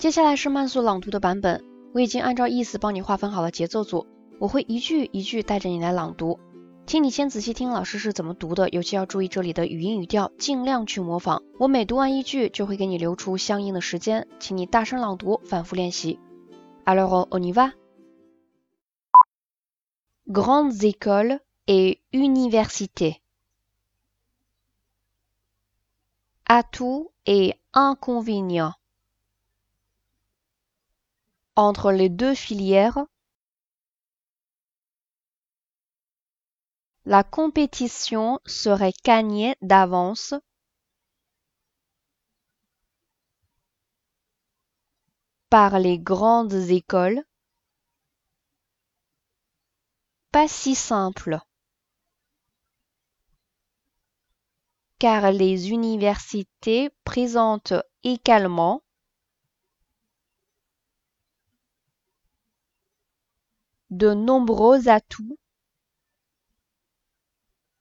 接下来是慢速朗读的版本，我已经按照意思帮你划分好了节奏组，我会一句一句带着你来朗读，请你先仔细听老师是怎么读的，尤其要注意这里的语音语调，尽量去模仿。我每读完一句就会给你留出相应的时间，请你大声朗读，反复练习。Alors on y va. Grandes écoles et universités. Atouts et inconvénients. Entre les deux filières, la compétition serait gagnée d'avance. Par les grandes écoles. Pas si simple, car les universités présentent également de nombreux atouts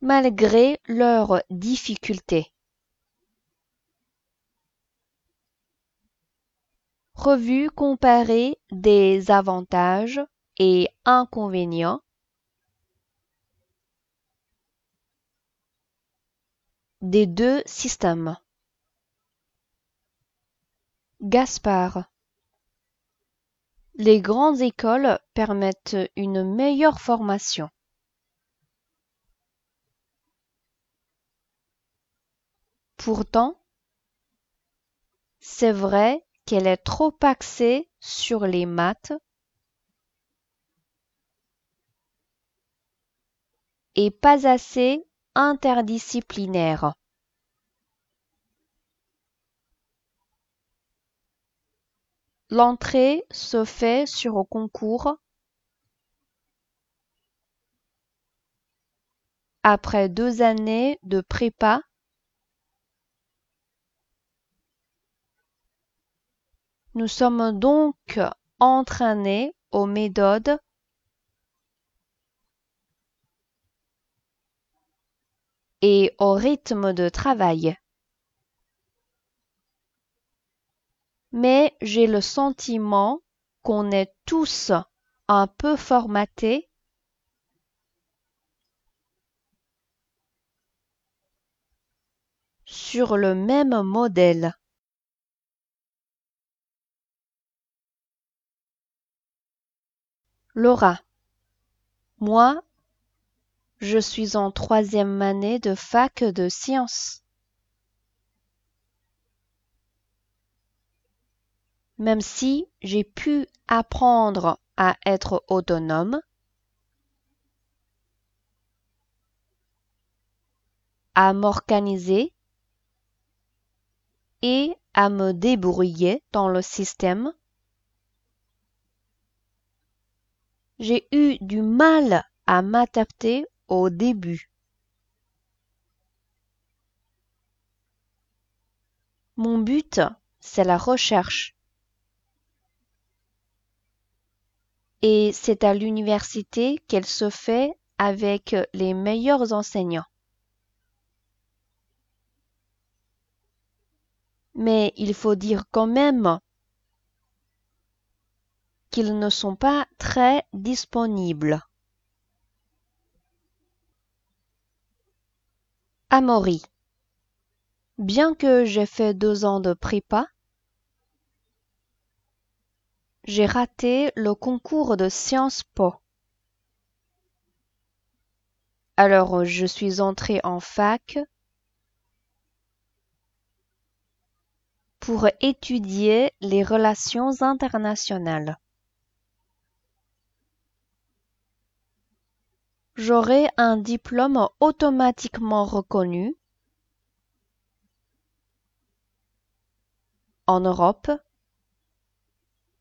malgré leurs difficultés. Revue comparée des avantages et inconvénients des deux systèmes. Gaspard les grandes écoles permettent une meilleure formation. Pourtant, c'est vrai qu'elle est trop axée sur les maths et pas assez interdisciplinaire. L'entrée se fait sur concours après deux années de prépa Nous sommes donc entraînés aux méthodes et au rythme de travail. Mais j'ai le sentiment qu'on est tous un peu formatés sur le même modèle. Laura, moi, je suis en troisième année de fac de sciences. Même si j'ai pu apprendre à être autonome, à m'organiser et à me débrouiller dans le système, j'ai eu du mal à m'adapter au début. Mon but, c'est la recherche. Et c'est à l'université qu'elle se fait avec les meilleurs enseignants. Mais il faut dire quand même qu'ils ne sont pas très disponibles. Amaury. Bien que j'ai fait deux ans de prépa, j'ai raté le concours de Sciences Po. Alors je suis entrée en fac pour étudier les relations internationales. J'aurai un diplôme automatiquement reconnu en Europe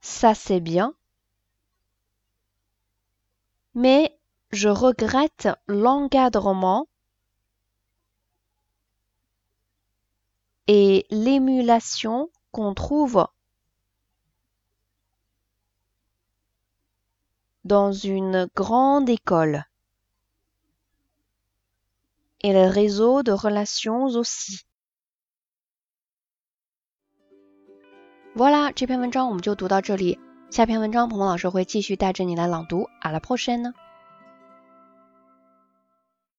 ça c'est bien. Mais je regrette l'encadrement et l'émulation qu'on trouve dans une grande école et le réseau de relations aussi. 好啦，这篇文章我们就读到这里，下篇文章鹏鹏老师会继续带着你来朗读。阿拉坡山》呢。